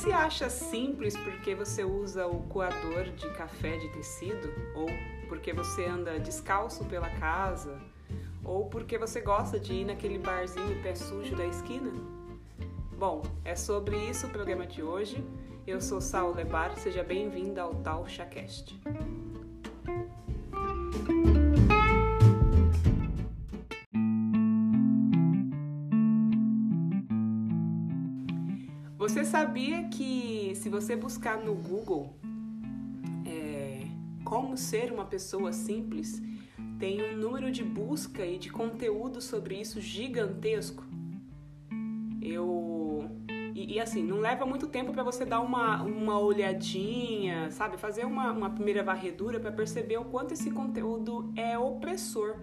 se acha simples porque você usa o coador de café de tecido? Ou porque você anda descalço pela casa? Ou porque você gosta de ir naquele barzinho pé sujo da esquina? Bom, é sobre isso o programa de hoje. Eu sou Saul Lebar, seja bem-vinda ao Tal Chacast. Você sabia que se você buscar no Google é, como ser uma pessoa simples, tem um número de busca e de conteúdo sobre isso gigantesco? Eu. E, e assim, não leva muito tempo para você dar uma, uma olhadinha, sabe? Fazer uma, uma primeira varredura para perceber o quanto esse conteúdo é opressor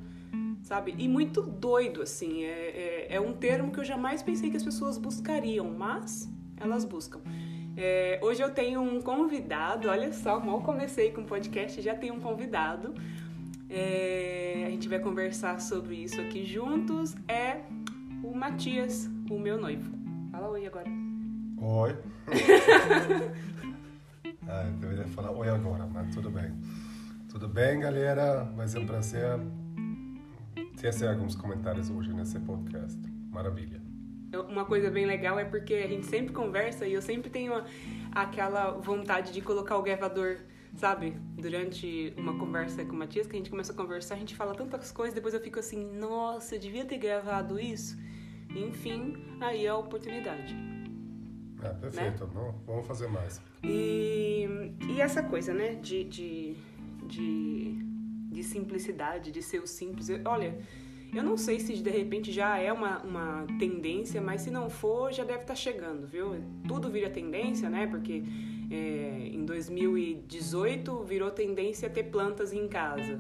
sabe? E muito doido, assim. É, é, é, um termo que eu jamais pensei que as pessoas buscariam, mas elas buscam. É, hoje eu tenho um convidado, olha só, mal comecei com o podcast, já tenho um convidado. É, a gente vai conversar sobre isso aqui juntos. É o Matias, o meu noivo. Fala oi agora. Oi. ah, eu deveria falar oi agora, mas tudo bem. Tudo bem, galera? Vai ser um prazer ter alguns comentários hoje nesse podcast. Maravilha uma coisa bem legal é porque a gente sempre conversa e eu sempre tenho aquela vontade de colocar o gravador, sabe? Durante uma conversa com o Matias, que a gente começa a conversar, a gente fala tantas coisas, depois eu fico assim, nossa, eu devia ter gravado isso. Enfim, aí é a oportunidade. É, perfeito. Né? Vamos fazer mais. E, e essa coisa, né, de, de, de, de simplicidade, de ser o simples. Olha, eu não sei se de repente já é uma, uma tendência, mas se não for, já deve estar tá chegando, viu? Tudo vira tendência, né? Porque é, em 2018 virou tendência ter plantas em casa.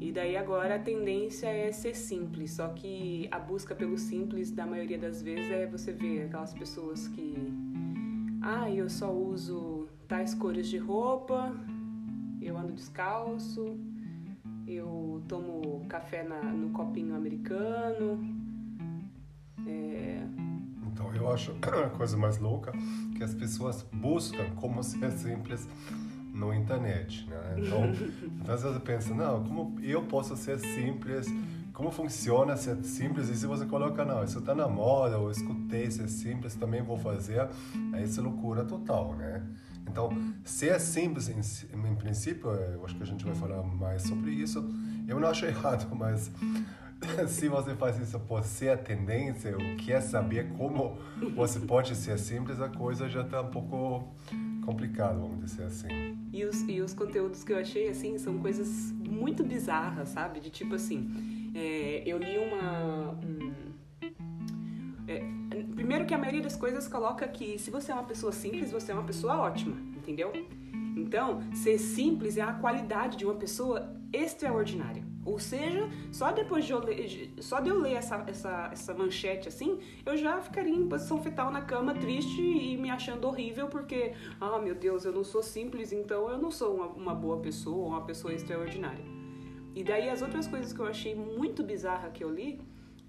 E daí agora a tendência é ser simples, só que a busca pelo simples, da maioria das vezes, é você ver aquelas pessoas que. Ah, eu só uso tais cores de roupa, eu ando descalço, eu tomo café na, no copinho americano. É... Então eu acho a coisa mais louca que as pessoas buscam como ser simples no internet, né? Então, então às vezes pensa, não, como eu posso ser simples? Como funciona ser simples? E se você coloca, não, isso está na moda, eu escutei ser simples, também vou fazer, é loucura total, né? Então, ser é simples, em, em, princípio, eu acho que a gente vai falar mais sobre isso. Eu não acho errado, mas se você faz isso por ser a tendência, o que é saber como você pode ser simples, a coisa já está um pouco complicada, vamos dizer assim. E os, e os conteúdos que eu achei, assim, são coisas muito bizarras, sabe? De tipo assim, é, eu li uma... Um, é, primeiro que a maioria das coisas coloca que se você é uma pessoa simples, você é uma pessoa ótima, entendeu? Então, ser simples é a qualidade de uma pessoa extraordinária. Ou seja, só depois de eu ler, só de eu ler essa, essa, essa manchete assim, eu já ficaria em posição fetal na cama, triste e me achando horrível, porque, ah, meu Deus, eu não sou simples, então eu não sou uma, uma boa pessoa, uma pessoa extraordinária. E daí as outras coisas que eu achei muito bizarra que eu li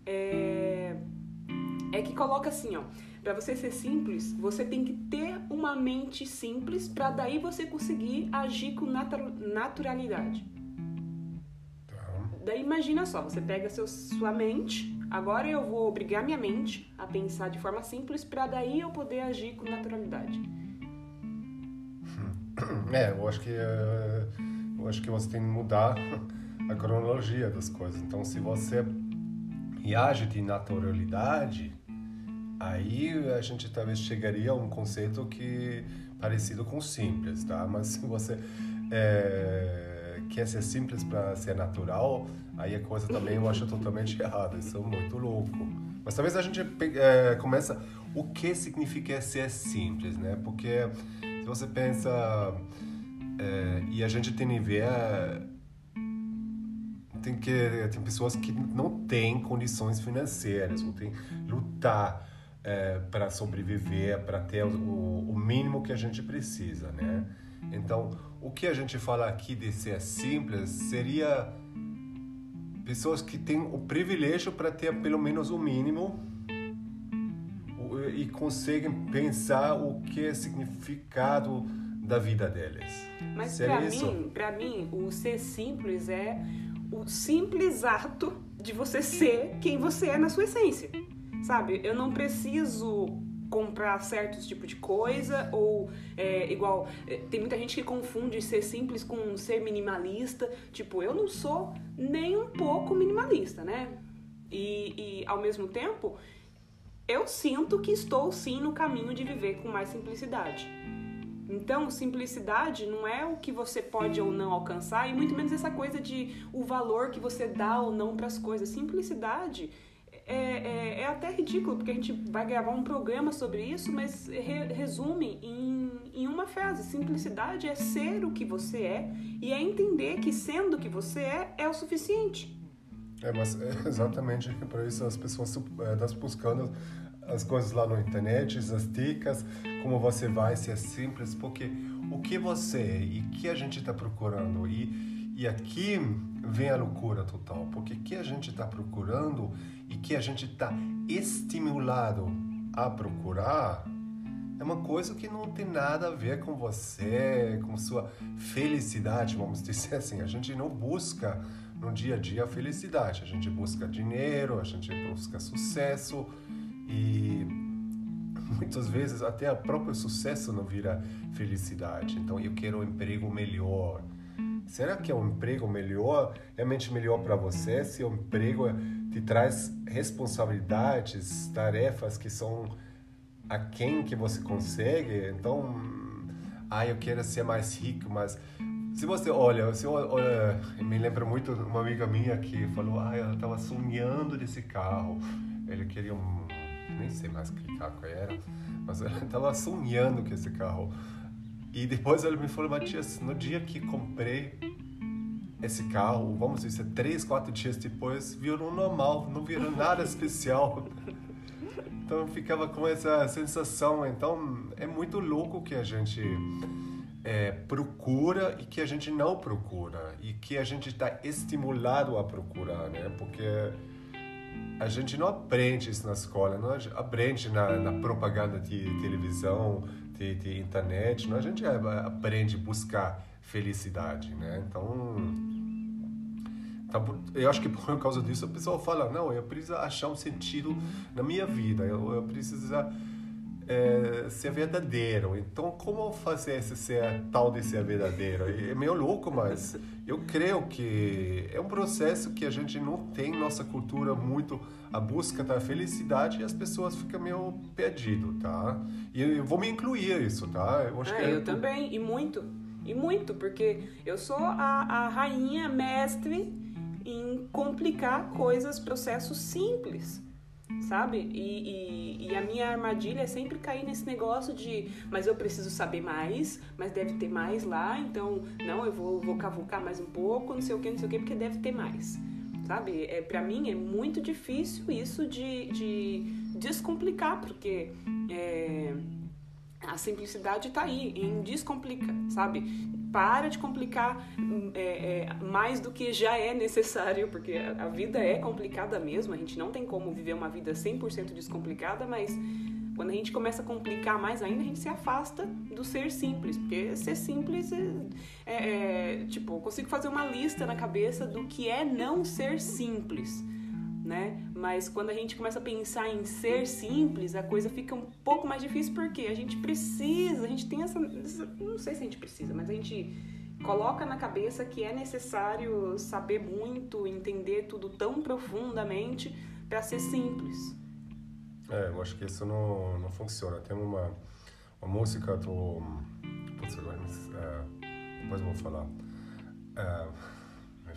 é é que coloca assim, ó, para você ser simples, você tem que ter uma mente simples para daí você conseguir agir com naturalidade. Tá. Daí imagina só, você pega seu, sua mente, agora eu vou obrigar minha mente a pensar de forma simples para daí eu poder agir com naturalidade. É, eu acho que eh, eu acho que você tem que mudar a cronologia das coisas. Então, se você reage de naturalidade, aí a gente talvez chegaria a um conceito que parecido com simples, tá? Mas se você é, quer ser simples para ser natural, aí a coisa também eu acho totalmente errada. Isso é muito louco. Mas talvez a gente é, começa o que significa ser simples, né? Porque se você pensa é, e a gente tem que ver tem que tem pessoas que não têm condições financeiras, ou tem lutar é, para sobreviver, para ter o, o, mínimo que a gente precisa, né? Então, o que a gente fala aqui de ser simples seria pessoas que têm o privilégio para ter pelo menos o mínimo e conseguem pensar o que é significado da vida deles. Mas para mim, para mim, o ser simples é o simples ato de você ser quem você é na sua essência. Sabe? Eu não preciso comprar certos tipos de coisa ou é, igual é, tem muita gente que confunde ser simples com ser minimalista tipo eu não sou nem um pouco minimalista né e, e ao mesmo tempo eu sinto que estou sim no caminho de viver com mais simplicidade então, simplicidade não é o que você pode ou não alcançar, e muito menos essa coisa de o valor que você dá ou não para as coisas. Simplicidade é, é, é, até ridículo, porque a gente vai gravar um programa sobre isso, mas re, resume em, em uma frase: simplicidade é ser o que você é e é entender que sendo o que você é é o suficiente. É, mas é exatamente para isso as pessoas estão é, buscando as coisas lá na internet, as dicas, como você vai ser simples, porque o que você é e que a gente está procurando e, e aqui vem a loucura total, porque o que a gente está procurando e que a gente está estimulado a procurar é uma coisa que não tem nada a ver com você, com sua felicidade, vamos dizer assim. A gente não busca no dia a dia a felicidade, a gente busca dinheiro, a gente busca sucesso, e muitas vezes até o próprio sucesso não vira felicidade. Então eu quero um emprego melhor. Será que é um emprego melhor, realmente melhor para você, se o emprego te traz responsabilidades, tarefas que são a quem que você consegue? Então, ah, eu quero ser mais rico, mas se você olha, se olha, me lembra muito uma amiga minha que falou, ah, ela estava sonhando desse carro, ele queria um nem sei mais que carro era, mas ela estava sonhando com esse carro. E depois ela me falou, Matias, no dia que comprei esse carro, vamos dizer, três, quatro dias depois, virou normal, não virou nada especial. Então ficava com essa sensação. Então é muito louco que a gente é, procura e que a gente não procura e que a gente está estimulado a procurar, né? Porque a gente não aprende isso na escola, não aprende na, na propaganda de televisão, de, de, internet, não? a gente aprende a buscar felicidade, né? Então, então, eu acho que por causa disso a pessoa fala, não, eu preciso achar um sentido na minha vida, eu, eu preciso é, ser verdadeiro. Então, como fazer esse ser tal de ser verdadeiro? É meio louco, mas eu creio que é um processo que a gente não tem nossa cultura muito a busca da felicidade e as pessoas ficam meio perdido, tá? E eu vou me incluir isso, tá? Eu acho é, que é... eu também e muito e muito porque eu sou a, a rainha mestre em complicar coisas, processos simples sabe? E, e, e, a minha armadilha é sempre cair nesse negócio de, mas eu preciso saber mais, mas deve ter mais lá, então, não, eu vou, vou cavucar mais um pouco, não sei o que, não sei o que, porque deve ter mais, sabe? É, para mim é muito difícil isso de, de descomplicar, porque é, a simplicidade está aí, em descomplica, sabe? Para de complicar é, é, mais do que já é necessário, porque a, a, vida é complicada mesmo, a gente não tem como viver uma vida 100% descomplicada, mas quando a gente começa a complicar mais ainda, a gente se afasta do ser simples, porque ser simples é, é, é tipo, eu consigo fazer uma lista na cabeça do que é não ser simples né? Mas quando a gente começa a pensar em ser simples, a coisa fica um pouco mais difícil porque a gente precisa, a gente tem essa, não sei se a gente precisa, mas a gente coloca na cabeça que é necessário saber muito, entender tudo tão profundamente para ser simples. É, eu acho que isso não, não funciona. Tem uma, uma música do. Putz, agora, é, depois vou falar. É,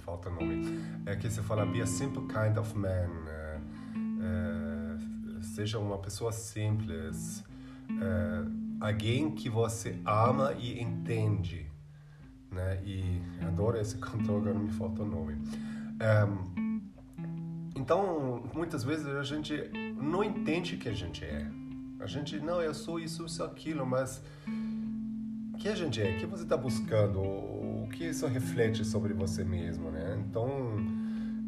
falta nome, é que se fala be a simple kind of man, é, seja uma pessoa simples, é, alguém que você ama e entende, né? E adoro esse cantor, agora me falta o nome. É, então, muitas vezes a gente não entende o que a gente é. A gente, não, eu sou isso, isso, aquilo, mas o que a gente é? O que você está buscando? que isso reflete sobre você mesmo, né? Então,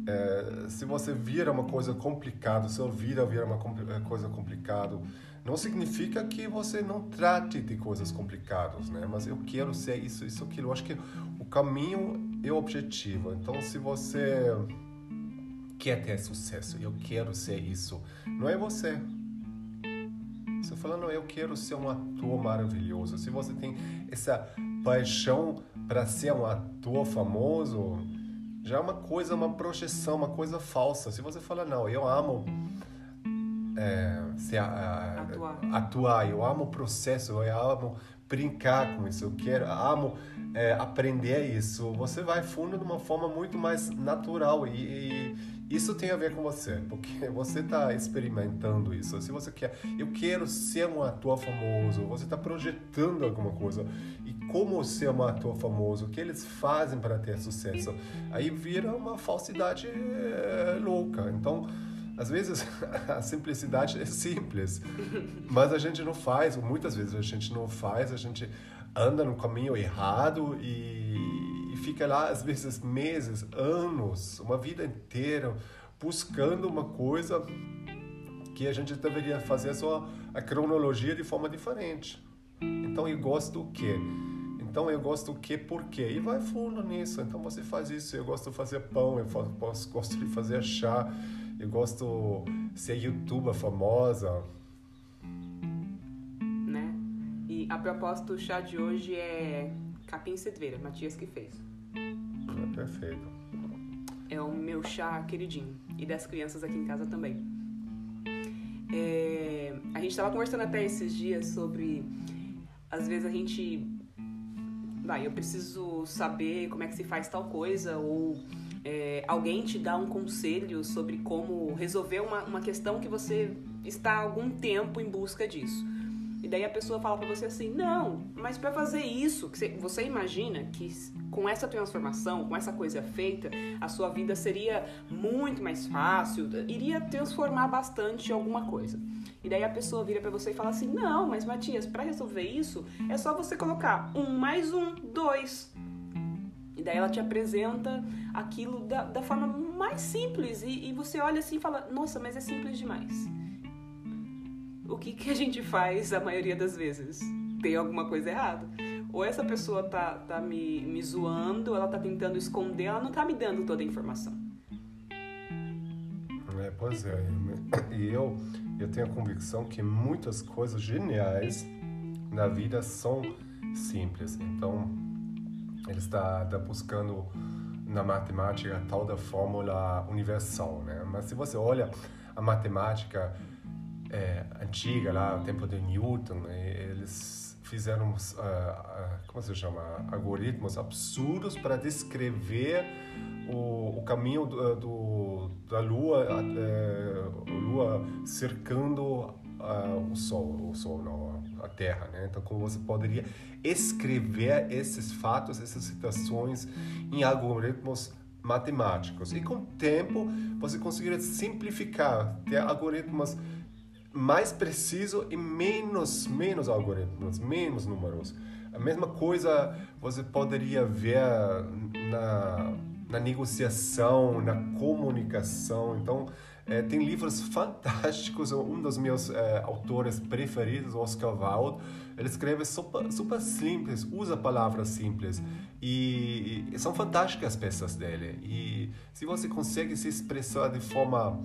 é, se você vira uma coisa complicada, sua vida vira uma é, coisa complicada, não significa que você não trate de coisas complicadas, né? Mas eu quero ser isso, isso, aquilo. Eu acho que o caminho é o objetivo. Então, se você quer ter sucesso, eu quero ser isso, não é você. Você fala, não, eu quero ser um ator maravilhoso. Se você tem essa paixão para ser um ator famoso, já é uma coisa, uma projeção, uma coisa falsa. Se você fala, não, eu amo é, se, atuar. atuar, eu amo o processo, eu amo brincar com isso, eu quero, amo é, aprender isso. Você vai fundo de uma forma muito mais natural e, e isso tem a ver com você, porque você está experimentando isso. Se você quer, eu quero ser um ator famoso, você está projetando alguma coisa. E como ser um ator famoso? O que eles fazem para ter sucesso? Aí vira uma falsidade é, louca. Então, às vezes a simplicidade é simples, mas a gente não faz, muitas vezes a gente não faz, a gente anda no caminho errado e, e fica lá, às vezes, meses, anos, uma vida inteira buscando uma coisa que a gente deveria fazer só a cronologia de forma diferente. Então eu gosto do quê? Então eu gosto do quê? Por quê? E vai fundo nisso. Então você faz isso. Eu gosto de fazer pão, eu gosto de fazer chá eu gosto de ser youtuber famosa. Né? E a propósito, o chá de hoje é capim cedveira, Matias que fez. É perfeito. É o meu chá queridinho. E das crianças aqui em casa também. É, a gente estava conversando até esses dias sobre. Às vezes a gente. Vai, eu preciso saber como é que se faz tal coisa, ou é, alguém te dá um conselho sobre como resolver uma, uma questão que você está há algum tempo em busca disso. E daí a pessoa fala para você assim: não, mas para fazer isso, você imagina que com essa transformação, com essa coisa feita, a sua vida seria muito mais fácil, iria transformar bastante alguma coisa. E daí a pessoa vira para você e fala assim: não, mas Matias, para resolver isso é só você colocar um mais um, dois. E daí ela te apresenta aquilo da, da forma mais simples. E, e você olha assim e fala: Nossa, mas é simples demais. O que, que a gente faz a maioria das vezes? Tem alguma coisa errada. Ou essa pessoa tá, tá me, me zoando, ela tá tentando esconder, ela não tá me dando toda a informação. É, pois é. E eu, eu tenho a convicção que muitas coisas geniais na vida são simples. Então, ele está, está buscando na matemática a tal da fórmula universal, né? Mas se você olha a matemática é, antiga, lá, o tempo de Newton, eles fizeram, uh, uh, como se chama, algoritmos absurdos para descrever o, o caminho do, do, da Lua, a Lua cercando o Sol, o Sol não, a Terra, né? Então, como você poderia escrever esses fatos, essas situações em algoritmos matemáticos. E com o tempo, você conseguiria simplificar, ter algoritmos mais precisos e menos, menos algoritmos, menos números. A mesma coisa você poderia ver na, na negociação, na comunicação. Então, é, tem livros fantásticos. Um dos meus é, autores preferidos, Oscar Wilde, ele escreve super, super simples, usa palavras simples. E, e, são fantásticas as peças dele. E se você consegue se expressar de forma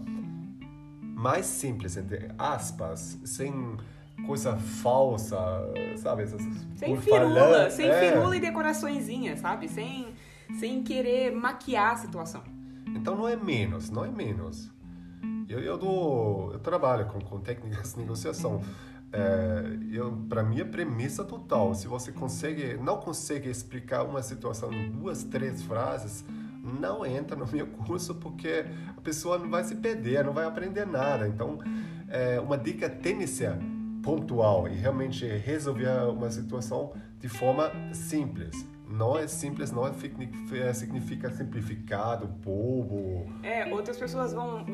mais simples, entre aspas, sem coisa falsa, sabe? Sem firula, sem é. firula e decoraçõezinhas, sabe? Sem, sem querer maquiar a situação. Então não é menos, não é menos. Eu, eu, dou, eu trabalho com, com técnicas de negociação. É, para mim, é premissa total. Se você consegue, não consegue explicar uma situação em duas, três frases, não entra no meu curso porque a pessoa não vai se perder, não vai aprender nada. Então, é, uma dica técnica pontual e realmente resolver uma situação de forma simples. Não é simples, não é, significa simplificado, bobo. É, outras pessoas vão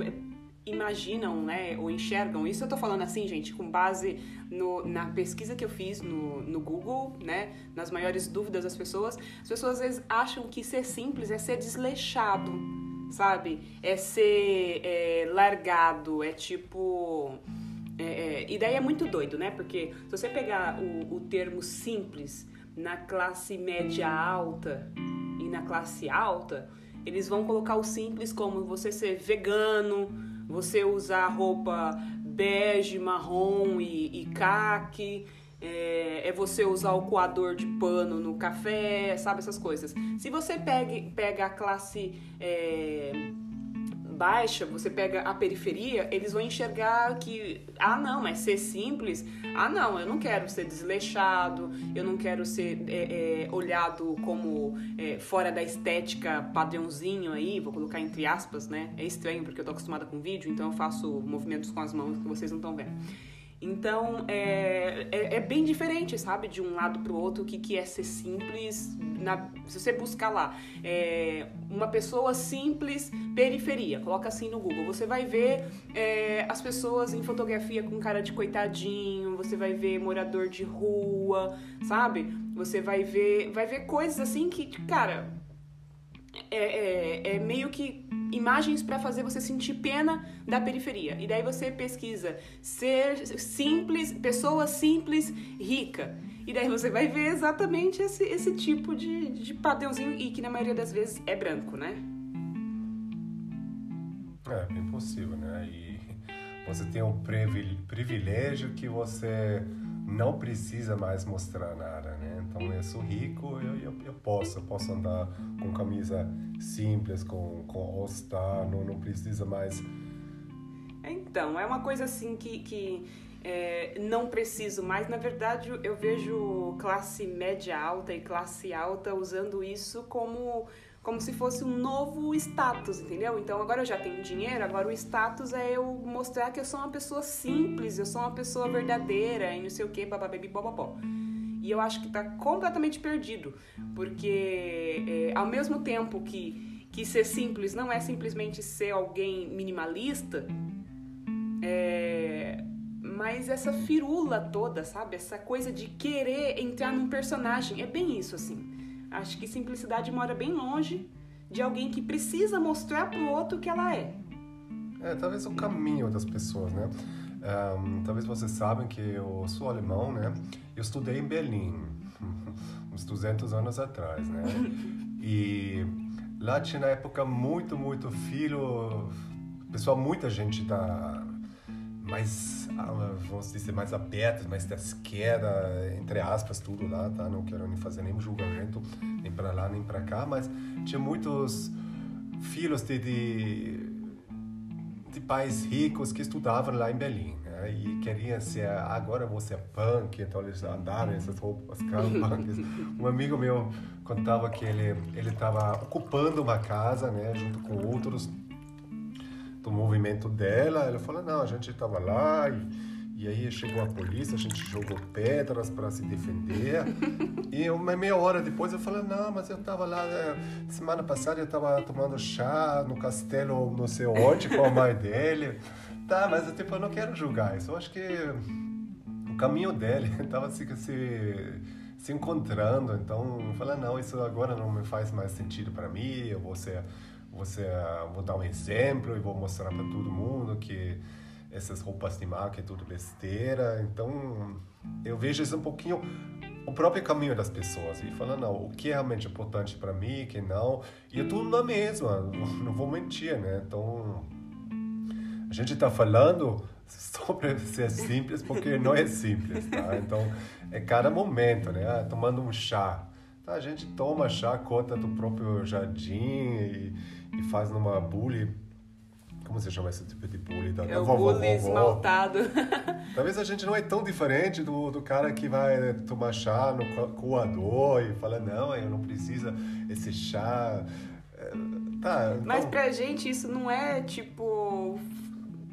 imaginam, né, ou enxergam. Isso eu tô falando assim, gente, com base no, na pesquisa que eu fiz no, no Google, né, nas maiores dúvidas das pessoas. As pessoas às vezes acham que ser simples é ser desleixado, sabe? É ser é, largado, é tipo. É, é, e daí é muito doido, né? Porque se você pegar o, o termo simples na classe média alta e na classe alta, eles vão colocar o simples como você ser vegano, você usar roupa bege, marrom e, e caque, é, é, você usar o coador de pano no café, sabe essas coisas. Se você pega, pega a classe é, baixa, você pega a periferia, eles vão enxergar que, ah, não, mas ser simples, ah, não, eu não quero ser desleixado, eu não quero ser é, é, olhado como é, fora da estética padrãozinho aí, vou colocar entre aspas, né? É estranho porque eu tô acostumada com vídeo, então eu faço movimentos com as mãos que vocês não estão vendo. Então é, é, é, bem diferente, sabe, de um lado para o outro, o que, que é ser simples. Na, se você buscar lá, é, uma pessoa simples, periferia, coloca assim no Google, você vai ver é, as pessoas em fotografia com cara de coitadinho, você vai ver morador de rua, sabe? Você vai ver, vai ver coisas assim que, cara, é, é, é meio que imagens para fazer você sentir pena da periferia. E daí você pesquisa ser simples, pessoa simples, rica. E daí você vai ver exatamente esse, esse tipo de, de padrãozinho e que na maioria das vezes é branco, né? É, bem possível, né? E você tem um privilégio que você não precisa mais mostrar nada, né? Então eu sou rico, eu, eu, eu posso, eu posso andar com camisa simples, com, com All-Star, não, não precisa mais... Então, é uma coisa assim que, que é, não preciso mais. Na verdade, eu vejo classe média alta e classe alta usando isso como como se fosse um novo status, entendeu? Então agora eu já tenho dinheiro, agora o status é eu mostrar que eu sou uma pessoa simples, eu sou uma pessoa verdadeira e não sei o que, bababebi, bobobó. E eu acho que tá completamente perdido, porque é, ao mesmo tempo que, que ser simples não é simplesmente ser alguém minimalista, é, mas essa firula toda, sabe? Essa coisa de querer entrar num personagem, é bem isso assim. Acho que simplicidade mora bem longe de alguém que precisa mostrar pro outro que ela é. É, talvez o caminho das pessoas, né? Um, talvez vocês sabem que eu sou alemão, né? Eu estudei em Berlim, uns 200 anos atrás, né? E lá tinha na época muito, muito filho, pessoal, muita gente da mais, ah, vamos dizer, mais abertas, mais da esquerda, entre aspas, tudo lá, tá? Não quero nem fazer nenhum julgamento, nem para lá, nem para cá, mas tinha muitos filhos de, de, de pais ricos que estudavam lá em Berlim, né? E queriam ser, agora você é punk, então eles andaram essas roupas punks. um amigo meu contava que ele ele estava ocupando uma casa, né, junto com outros do movimento dela. Ela falou: não, a gente estava lá e, e aí chegou a polícia, a gente jogou pedras para se defender. e uma meia hora depois eu falei: não, mas eu estava lá, né, semana passada eu estava tomando chá no castelo não sei onde com a mãe dele. Tá, mas tipo, eu não quero julgar isso. Eu acho que o caminho dele estava se, se, se encontrando. Então, eu falei: não, isso agora não me faz mais sentido para mim. Eu vou ser você vou dar um exemplo e vou mostrar para todo mundo que essas roupas de marca é tudo besteira. Então, eu vejo isso um pouquinho o próprio caminho das pessoas e falando não, o que é realmente importante para mim, o que não. E é tudo na mesma, não vou mentir, né? Então, a gente está falando sobre ser simples porque não é simples, tá? Então, é cada momento, né? Ah, tomando um chá. Tá, a gente toma chá, conta do próprio jardim e e faz numa bule. Como você chama esse tipo de bule? Da, é o vovó, bule esmaltado. Talvez a gente não é tão diferente do, do cara que vai tomar chá no coador e fala, não, eu não preciso esse chá. É, tá, então... Mas pra gente isso não é tipo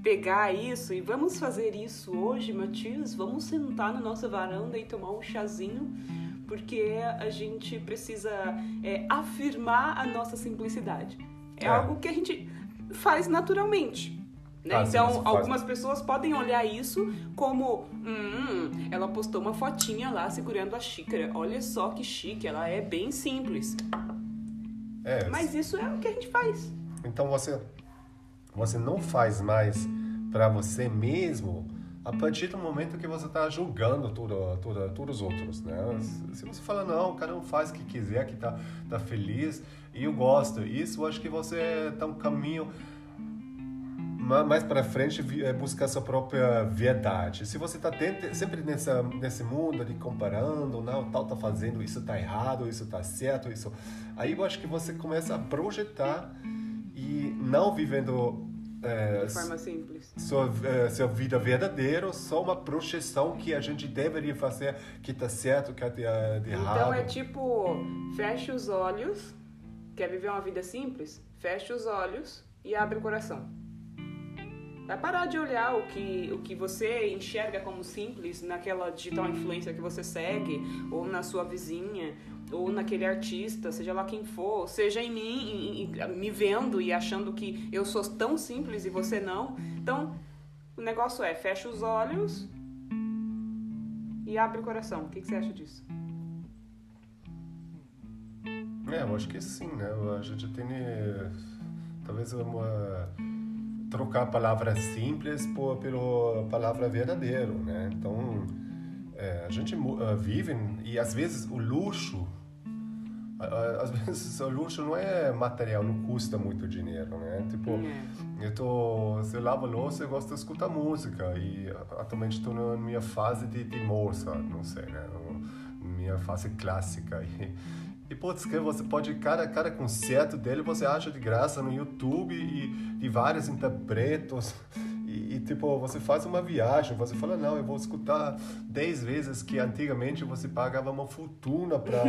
pegar isso e vamos fazer isso hoje, Matias. Vamos sentar na nossa varanda e tomar um chazinho, porque a gente precisa é, afirmar a nossa simplicidade. É, é, algo que a gente faz naturalmente. Né? Ah, então, sim, algumas pessoas podem olhar isso como: hum, ela postou uma fotinha lá segurando a xícara. Olha só que chique, ela é bem simples. É, Mas isso é o que a gente faz. Então você você não faz mais para você mesmo a partir do momento que você está julgando tudo, tudo, todos os outros, né? Se você fala, não, cada um faz o que quiser, que tá, tá feliz, e eu gosto, isso eu acho que você está um caminho mais para frente é buscar sua própria verdade. Se você está sempre nessa, nesse mundo de comparando, não, tal tá fazendo, isso tá errado, isso tá certo, isso... Aí eu acho que você começa a projetar e não vivendo é, de forma simples. Sua, é, sua vida verdadeira, só uma projeção que a gente deveria fazer que tá certo, que tá de errado. Então é tipo, fecha os olhos, quer viver uma vida simples? Fecha os olhos e abre o coração. Vai parar de olhar o que, o que você enxerga como simples naquela digital influência que você segue, ou na sua vizinha, ou naquele artista, seja lá quem for, seja em mim, em, em, me vendo e achando que eu sou tão simples e você não. Então, o negócio é, fecha os olhos e abre o coração. O que, que você acha disso? É, eu acho que sim, né? A gente tem talvez uma trocar a palavra simples por pela palavra verdadeiro, né? Então é, a gente uh, vive e às vezes o luxo às vezes o luxo não é material, não custa muito dinheiro, né? Tipo, é. eu tô, se eu lavo louça, eu gosto de escutar música e atualmente estou na minha fase de, de moça, não sei, né? Minha fase clássica e, e putz, que você pode, cada, cada concerto dele você acha de graça no YouTube e de vários interpretos. E, e, tipo, você faz uma viagem, você fala, não, eu vou escutar 10 vezes que antigamente você pagava uma fortuna para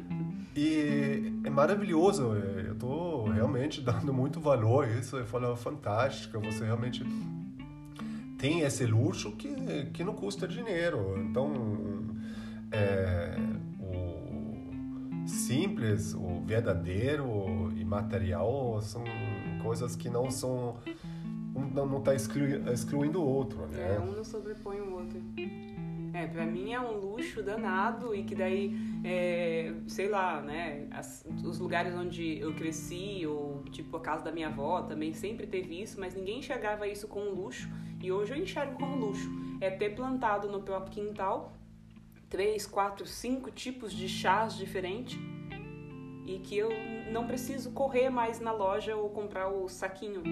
E é maravilhoso, eu tô realmente dando muito valor a isso, eu falo, fantástico, você realmente tem esse luxo que, que não custa dinheiro. Então, é, simples, o verdadeiro e material são coisas que não são um não está excluindo, excluindo o outro, né? É, um não sobrepõe o outro. É, pra mim é um luxo danado e que daí, é, sei lá, né, as, os lugares onde eu cresci, ou tipo a casa da minha avó também sempre teve isso, mas ninguém enxergava isso como luxo e hoje eu enxergo como luxo. É ter plantado no próprio quintal três, quatro, cinco tipos de chás diferentes e que eu não preciso correr mais na loja ou comprar o saquinho,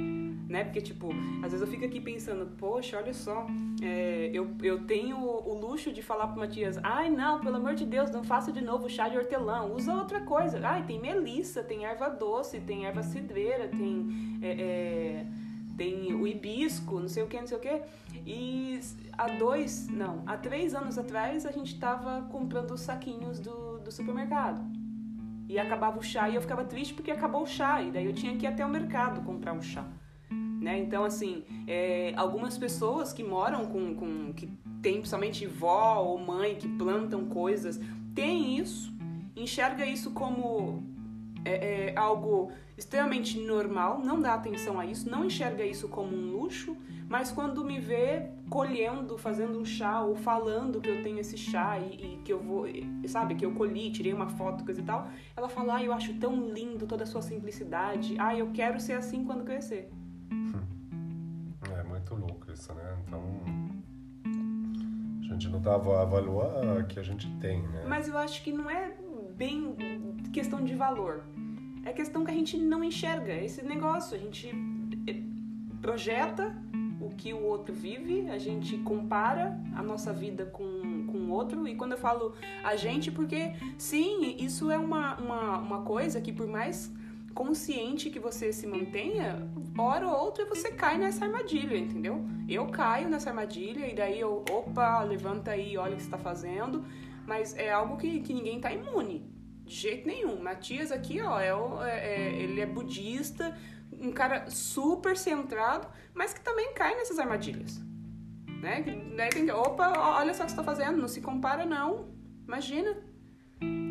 né? Porque, tipo, às vezes eu fico aqui pensando, poxa, olha só, é, eu, eu tenho o luxo de falar pro Matias, ai, não, pelo amor de Deus, não faça de novo chá de hortelã, usa outra coisa. Ai, tem melissa, tem erva doce, tem erva cidreira, tem... É, é, tem o hibisco, não sei o que, não sei o que. E há dois, não, há três anos atrás a gente estava comprando os saquinhos do, do supermercado. E acabava o chá e eu ficava triste porque acabou o chá. E daí eu tinha que ir até o mercado comprar um chá. Né? Então, assim, é, algumas pessoas que moram com, com. que tem principalmente vó ou mãe que plantam coisas, tem isso, enxerga isso como é, é algo extremamente normal, não dá atenção a isso, não enxerga isso como um luxo, mas quando me vê colhendo, fazendo um chá ou falando que eu tenho esse chá e, e, que eu vou, sabe, que eu colhi, tirei uma foto, coisa e tal, ela fala: "Ah, eu acho tão lindo toda a sua simplicidade. Ah, eu quero ser assim quando crescer". É muito louco isso, né? Então, a gente não dava a valor que a gente tem, né? Mas eu acho que não é bem questão de valor é questão que a gente não enxerga esse negócio. A gente eh, projeta o que o outro vive, a gente compara a nossa vida com, com o outro. E quando eu falo a gente, porque sim, isso é uma, uma, uma coisa que por mais consciente que você se mantenha, hora ou outra você cai nessa armadilha, entendeu? Eu caio nessa armadilha e daí eu, opa, levanta aí, olha o que você está fazendo, mas é algo que, que ninguém está imune. De jeito nenhum. Matias aqui, ó, é, é, é, ele é budista, um cara super centrado, mas que também cai nessas armadilhas. Né? Daí tem que, opa, olha só o que você tá fazendo, não se compara não. Imagina.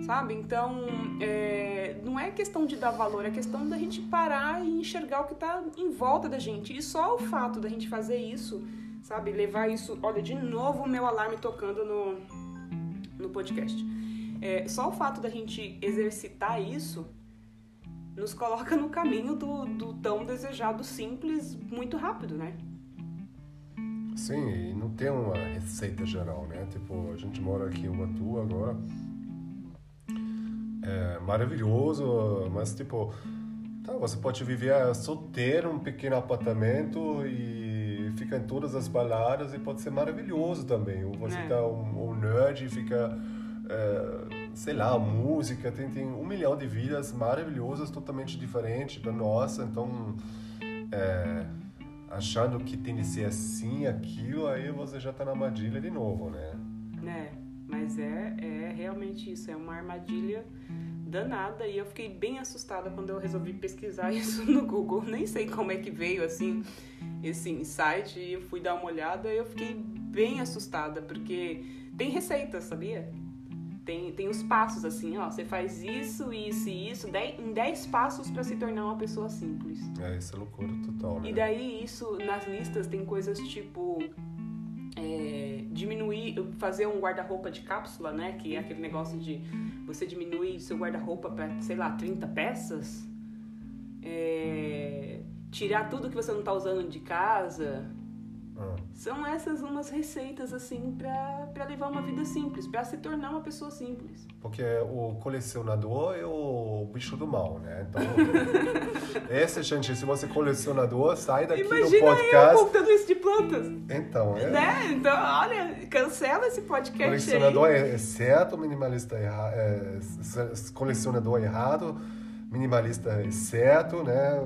Sabe? Então, é, não é questão de dar valor, é questão da gente parar e enxergar o que tá em volta da gente. E só o fato da gente fazer isso, sabe? Levar isso. Olha, de novo o meu alarme tocando no, no podcast é, só o fato da gente exercitar isso nos coloca no caminho do, do tão desejado simples muito rápido, né? Sim, e não tem uma receita geral, né? Tipo, a gente mora aqui em Ubatu agora. É maravilhoso, mas tipo, tá, você pode viver solteiro, um pequeno apartamento e fica em todas as baladas e pode ser maravilhoso também. Ou você é. tá um, um nerd e fica, é, sei lá, música, tem, tem um milhão de vidas maravilhosas, totalmente diferentes da nossa, então... É, achando que tem de ser assim, aquilo, aí você já tá na armadilha de novo, né? É, mas é, é realmente isso, é uma armadilha danada e eu fiquei bem assustada quando eu resolvi pesquisar isso no Google. Nem sei como é que veio assim esse insight e eu fui dar uma olhada e eu fiquei bem assustada porque tem receitas, sabia? Tem, tem os passos assim, ó. Você faz isso, isso e isso dez, em 10 passos para se tornar uma pessoa simples. É, isso é loucura total, né? E daí isso, nas listas, tem coisas tipo. É, diminuir, fazer um guarda-roupa de cápsula, né? Que é aquele negócio de você diminuir seu guarda-roupa para, sei lá, 30 peças. É, tirar tudo que você não tá usando de casa. São essas umas receitas, assim, para levar uma vida simples, para se tornar uma pessoa simples. Porque o colecionador é o bicho do mal, né? Então, esse, gente, se você é colecionador, sai daqui Imagina do podcast. eu contando isso de plantas. Então, é. Né? Então, olha, cancela esse podcast Colecionador aí. é certo, minimalista erra, é, colecionador errado, minimalista é certo, né?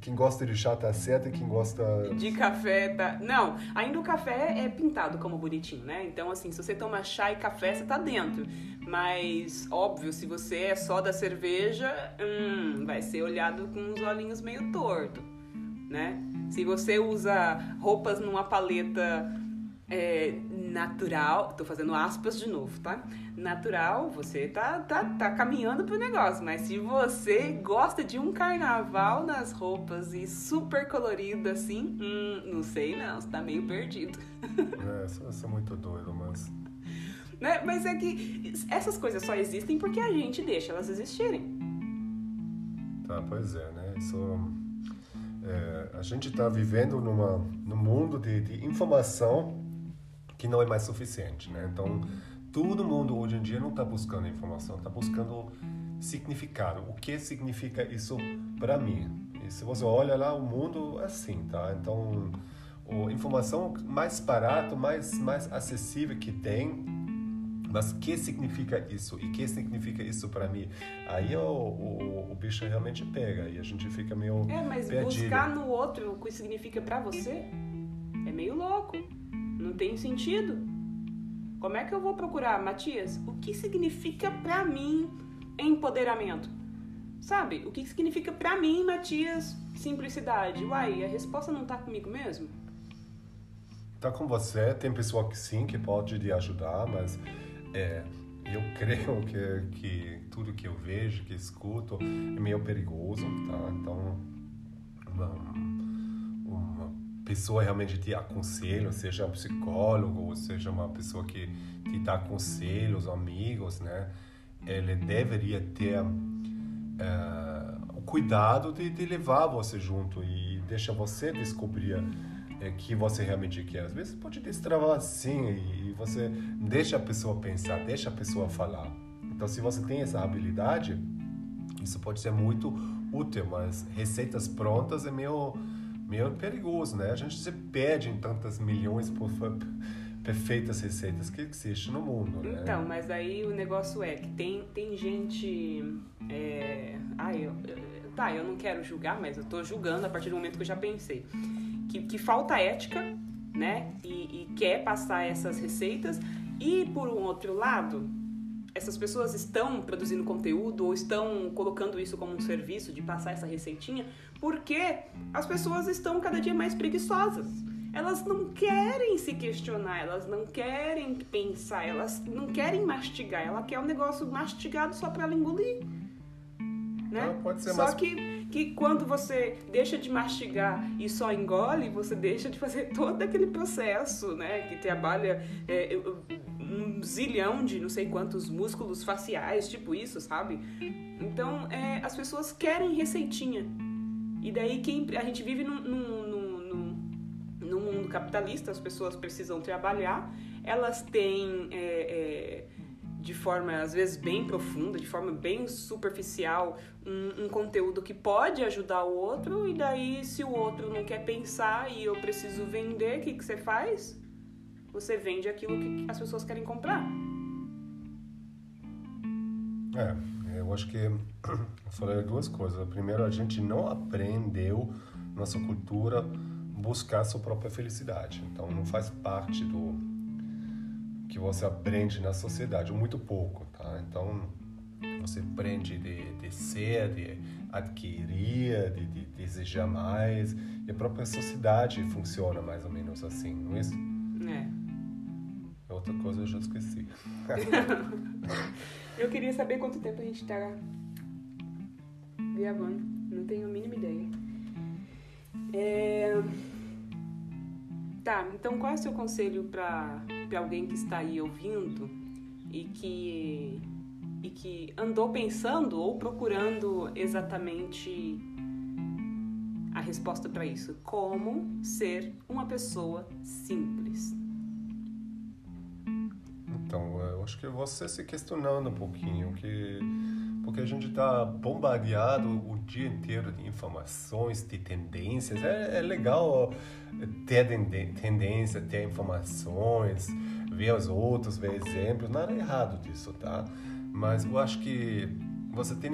Quem gosta de chá tá certo e quem gosta. De café tá. Não, ainda o café é pintado como bonitinho, né? Então, assim, se você toma chá e café, você tá dentro. Mas, óbvio, se você é só da cerveja, hum, vai ser olhado com uns olhinhos meio torto, né? Se você usa roupas numa paleta é, natural, tô fazendo aspas de novo, tá? Natural, você tá, tá, tá caminhando pro negócio, mas se você gosta de um carnaval nas roupas e super colorido assim, hum, não sei não, você tá meio perdido. É, eu sou muito doido, mas. Né? Mas é que essas coisas só existem porque a gente deixa elas existirem. Tá, pois é, né? Isso, é, a gente está vivendo numa, num mundo de, de informação que não é mais suficiente, né? Então, todo mundo hoje em dia não está buscando informação, está buscando significado. O que significa isso para mim? E se você olha lá, o mundo é assim, tá? Então, a informação mais barata, mais mais acessível que tem, mas o que significa isso? E o que significa isso para mim? Aí o, o, o, bicho realmente pega e a gente fica meio É, mas perdido. buscar no outro o que significa para você é meio louco. Não tem sentido. Como é que eu vou procurar, Matias? O que significa para mim empoderamento? Sabe? O que significa para mim, Matias, simplicidade? Uai, a resposta não tá comigo mesmo? Tá com você. Tem pessoa que sim, que pode te ajudar, mas é, eu creio que, que tudo que eu vejo, que escuto, é meio perigoso, tá? Então, uma, pessoa realmente te aconselha, seja um psicólogo, seja uma pessoa que te dá conselhos, amigos, né? Ele deveria ter uh, o cuidado de, de, levar você junto e deixa você descobrir é, que você realmente quer. Às vezes pode destravar assim e você deixa a pessoa pensar, deixa a pessoa falar. Então, se você tem essa habilidade, isso pode ser muito útil, mas receitas prontas é meio meio perigoso, né? A gente se perde em tantas milhões por perfeitas receitas que existem no mundo, né? Então, mas aí o negócio é que tem, tem gente... É... Eu, tá, eu não quero julgar, mas eu tô julgando a partir do momento que eu já pensei. Que, que falta ética, né? E, e quer passar essas receitas. E, por um outro lado, essas pessoas estão produzindo conteúdo ou estão colocando isso como um serviço de passar essa receitinha porque as pessoas estão cada dia mais preguiçosas. Elas não querem se questionar, elas não querem pensar, elas não querem mastigar. Ela quer um negócio mastigado só para ela engolir. Né? Pode ser só que, que quando você deixa de mastigar e só engole, você deixa de fazer todo aquele processo, né? Que trabalha é, um zilhão de não sei quantos músculos faciais, tipo isso, sabe? Então, é, as pessoas querem receitinha. E daí quem a gente vive num, num, num, num mundo capitalista, as pessoas precisam trabalhar, elas têm é, é, de forma às vezes bem profunda, de forma bem superficial, um, um, conteúdo que pode ajudar o outro, e daí se o outro não quer pensar e eu preciso vender, o que, que você faz? Você vende aquilo que as pessoas querem comprar. É, eu acho que eu falei duas coisas. Primeiro, a gente não aprendeu nossa cultura buscar sua própria felicidade. Então, não faz parte do que você aprende na sociedade, muito pouco, tá? Então, você aprende de, de ser, de adquirir, de, de desejar mais. E a própria sociedade funciona mais ou menos assim, não é isso? É. Outra coisa eu já esqueci. eu queria saber quanto tempo a gente tá gravando. Não tenho a mínima ideia. É... Tá, então qual é o seu conselho para alguém que está aí ouvindo e que, e que andou pensando ou procurando exatamente resposta para isso? Como ser uma pessoa simples? Então, eu acho que você se questionando um pouquinho, que porque a gente está bombardeado o dia inteiro de informações, de tendências. É, é legal ter tendência, ter informações, ver os outros, ver exemplos, nada errado disso, tá? Mas eu acho que você tem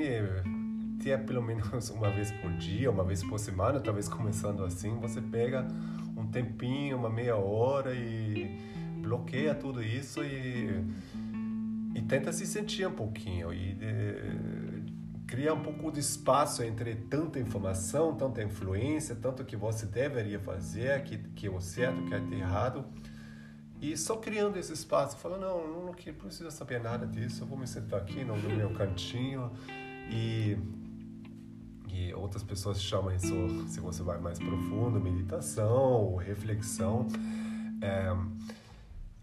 que ter pelo menos uma vez por dia, uma vez por semana, talvez começando assim, você pega um tempinho, uma meia hora e bloqueia tudo isso e, e tenta se sentir um pouquinho e de, cria um pouco de espaço entre tanta informação, tanta influência, tanto que você deveria fazer, que, que é o certo, que é errado. E só criando esse espaço, falando, não, não, não preciso saber nada disso, eu vou me sentar aqui no meu cantinho e e outras pessoas chamam isso, se você vai mais profundo, meditação, reflexão. É,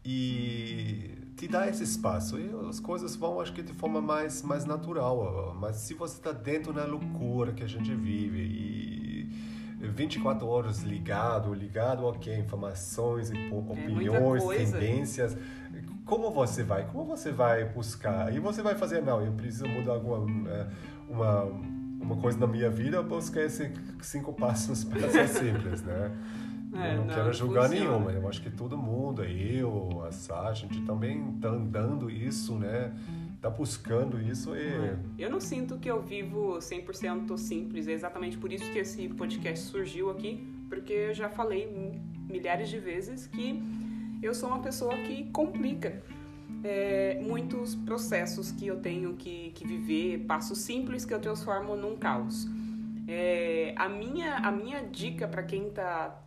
e te dá esse espaço. E as coisas vão acho que de forma mais mais natural. Mas se você está dentro da loucura que a gente vive e 24 horas ligado ligado ok informações é opiniões é tendências. Como você vai? Como você vai buscar? E você vai fazer? Não eu preciso mudar alguma é, uma uma coisa na minha vida buscar esses cinco passos para ser simples né é, eu não, não quero julgar funciona. nenhuma, eu acho que todo mundo, eu, a Sá, a gente também tá andando isso, né? Tá buscando isso e... É. Eu não sinto que eu vivo 100% simples, é exatamente por isso que esse podcast surgiu aqui, porque eu já falei milhares de vezes que eu sou uma pessoa que complica é, muitos processos que eu tenho que, que viver, passos simples que eu transformo num caos. É, a, minha, a minha dica para quem tá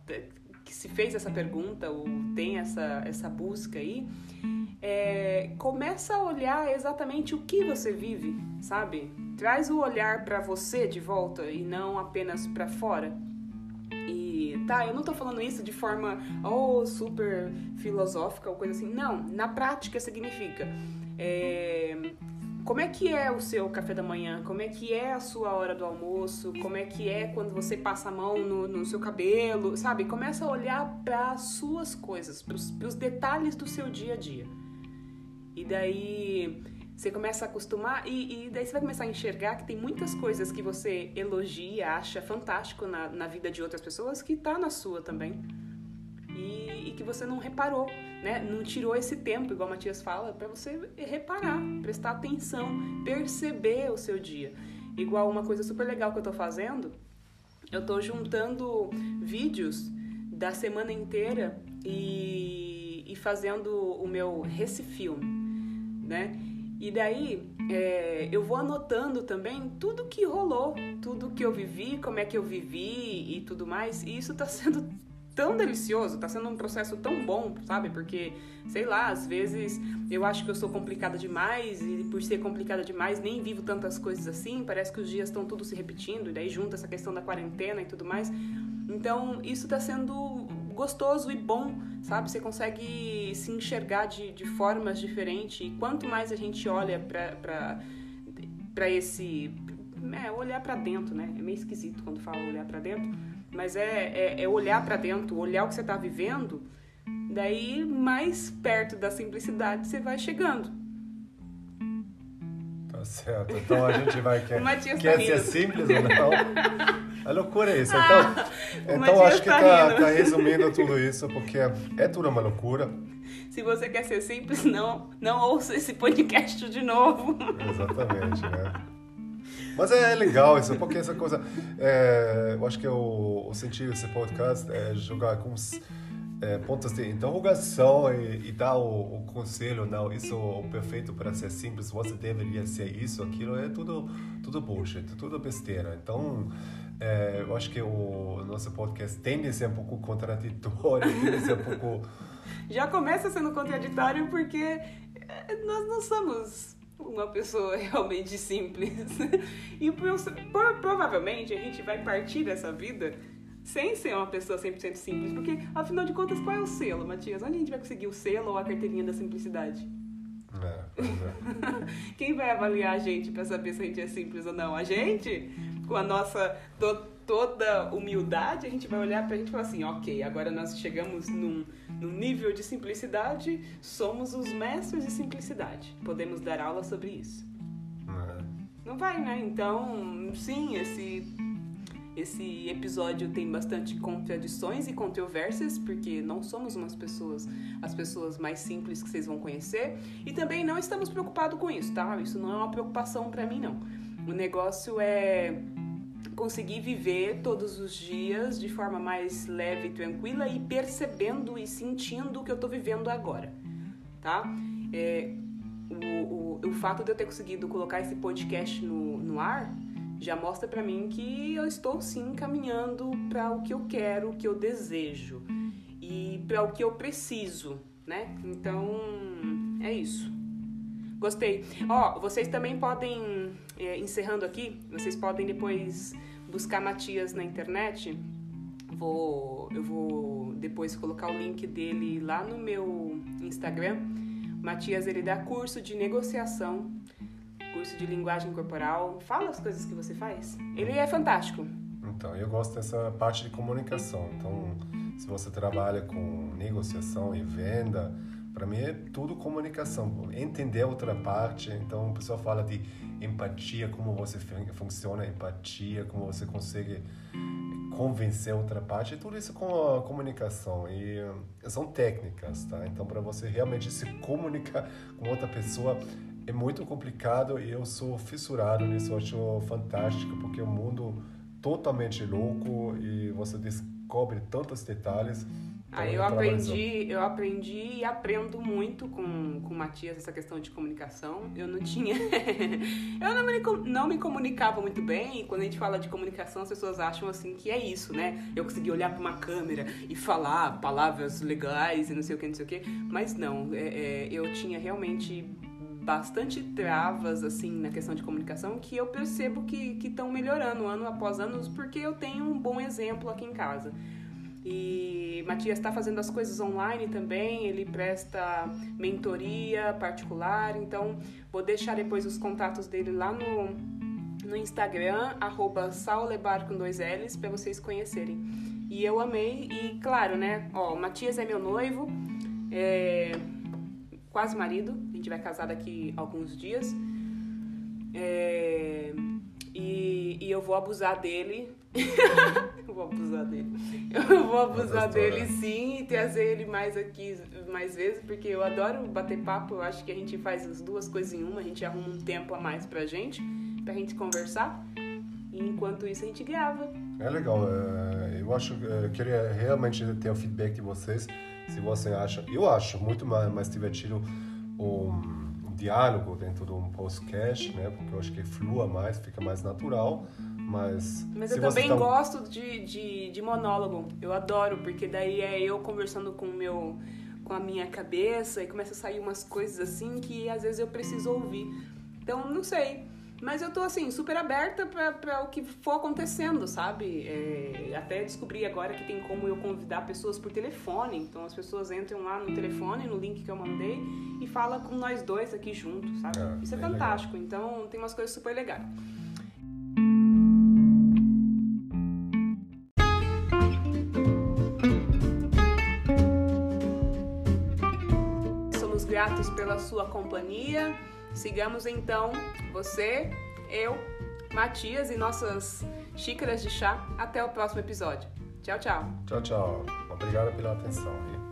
que se fez essa pergunta ou tem essa, essa busca aí, é, começa a olhar exatamente o que você vive, sabe? Traz o olhar para você de volta e não apenas para fora. Tá, eu não tô falando isso de forma oh, super filosófica ou coisa assim. Não, na prática significa é, como é que é o seu café da manhã? Como é que é a sua hora do almoço? Como é que é quando você passa a mão no, no seu cabelo? Sabe? Começa a olhar para as suas coisas, para os detalhes do seu dia a dia. E daí você começa a acostumar e, e, daí você vai começar a enxergar que tem muitas coisas que você elogia, acha fantástico na, na vida de outras pessoas que tá na sua também. E, e que você não reparou né? Não tirou esse tempo, igual o Matias fala, para você reparar, prestar atenção, perceber o seu dia. Igual uma coisa super legal que eu tô fazendo, eu tô juntando vídeos da semana inteira e, e fazendo o meu Recifilme, né? E daí é, eu vou anotando também tudo que rolou, tudo que eu vivi, como é que eu vivi e tudo mais. E isso tá sendo tão delicioso, tá sendo um processo tão bom, sabe? Porque, sei lá, às vezes eu acho que eu sou complicada demais e por ser complicada demais nem vivo tantas coisas assim, parece que os dias estão tudo se repetindo e daí junta essa questão da quarentena e tudo mais. Então, isso tá sendo gostoso e bom, sabe? Você consegue se enxergar de, de formas diferentes. E quanto mais a gente olha para esse. É, olhar para dentro, né? É meio esquisito quando fala olhar para dentro, mas é, é, é olhar para dentro, olhar o que você está vivendo, daí mais perto da simplicidade você vai chegando. Tá certo. Então a gente vai. Quer, quer tá ser simples ou não? É loucura isso. Então, ah, então acho que tá, tá, tá, resumindo tudo isso, porque é tudo uma loucura. Se você quer ser simples, não, não ouça esse podcast de novo. Exatamente, né? Mas é legal isso, porque essa coisa. É, eu acho que o, o sentido desse podcast é jogar com os é, pontos de interrogação e, e dar o, o, conselho, não, isso é perfeito para ser simples, você deveria ser isso, aquilo, é tudo, tudo bullshit, tudo besteira. Então, é, eu acho que o nosso podcast tende a ser um pouco contraditório, tende a ser um pouco... Já começa sendo contraditório porque é, nós não somos uma pessoa realmente simples. E provavelmente a gente vai partir dessa vida sem ser uma pessoa 100% simples, porque afinal de contas, qual é o selo, Matias? Onde a gente vai conseguir o selo ou a carteirinha da simplicidade? É, é. Quem vai avaliar a gente para saber se a gente é simples ou não? A gente? Com a nossa to toda humildade, a gente vai olhar pra gente e falar assim: ok, agora nós chegamos num, num nível de simplicidade, somos os mestres de simplicidade. Podemos dar aula sobre isso. É. Não vai, né? Então, sim, esse esse episódio tem bastante contradições e controvérsias, porque não somos umas pessoas, as pessoas mais simples que vocês vão conhecer. E também não estamos preocupados com isso, tá? Isso não é uma preocupação para mim, não. O negócio é conseguir viver todos os dias de forma mais leve e tranquila e percebendo e sentindo o que eu tô vivendo agora, tá? É, o, o, o fato de eu ter conseguido colocar esse podcast no, no ar já mostra para mim que eu estou sim caminhando para o que eu quero, o que eu desejo e para o que eu preciso, né? Então é isso. Gostei. Ó, oh, vocês também podem, é, encerrando aqui, vocês podem depois buscar Matias na internet. Vou, eu vou depois colocar o link dele lá no meu Instagram. Matias ele dá curso de negociação curso de linguagem corporal. Fala as coisas que você faz. Ele é fantástico. Então, eu gosto dessa parte de comunicação. Então, se você trabalha com negociação e venda, para mim é tudo comunicação. Entender outra parte. Então, o pessoal fala de empatia, como você funciona empatia, como você consegue convencer outra parte, tudo isso com a comunicação e são técnicas, tá? Então para você realmente se comunicar com outra pessoa é muito complicado e eu sou fissurado nisso, eu acho fantástico, porque o é um mundo totalmente louco e você descobre tantos detalhes. Ah, eu aprendi, eu aprendi e aprendo muito com, com o Matias essa questão de comunicação. Eu não tinha. eu não me, não me comunicava muito bem, e quando a gente fala de comunicação, as pessoas acham assim que é isso, né? Eu consegui olhar para uma câmera e falar palavras legais e não sei o que, não sei o que. Mas não, é, é, eu tinha realmente bastante travas assim na questão de comunicação que eu percebo que estão melhorando ano após ano porque eu tenho um bom exemplo aqui em casa. E Matias está fazendo as coisas online também, ele presta mentoria particular, então vou deixar depois os contatos dele lá no, no Instagram, arroba saulebar com dois L's, para vocês conhecerem. E eu amei, e claro, né, ó, Matias é meu noivo, é, quase marido, gente vai casar daqui alguns dias. É, e, e eu vou abusar dele. eu vou abusar dele. Eu vou abusar dele sim e trazer ele mais aqui mais vezes, porque eu adoro bater papo. Eu acho que a gente faz as duas coisas em uma, a gente arruma um tempo a mais pra gente, pra gente conversar. E enquanto isso a gente grava. É legal. É, eu acho eu queria realmente ter o feedback de vocês se você acha, eu acho muito mais, mais divertido um, diálogo dentro de um podcast, né? Porque eu acho que flua mais, fica mais natural. Mas, mas eu também tá... gosto de, de, de monólogo. Eu adoro, porque daí é eu conversando com o meu com a minha cabeça e começa a sair umas coisas assim que às vezes eu preciso ouvir. Então, não sei. Mas eu tô assim, super aberta para o que for acontecendo, sabe? É, até descobri agora que tem como eu convidar pessoas por telefone. Então as pessoas entram lá no telefone, no link que eu mandei, e fala com nós dois aqui juntos, sabe? É, Isso é fantástico. Então tem umas coisas super legais. Somos gratos pela sua companhia. Sigamos então você, eu, Matias e nossas xícaras de chá. Até o próximo episódio. Tchau, tchau. Tchau, tchau. Obrigado pela atenção.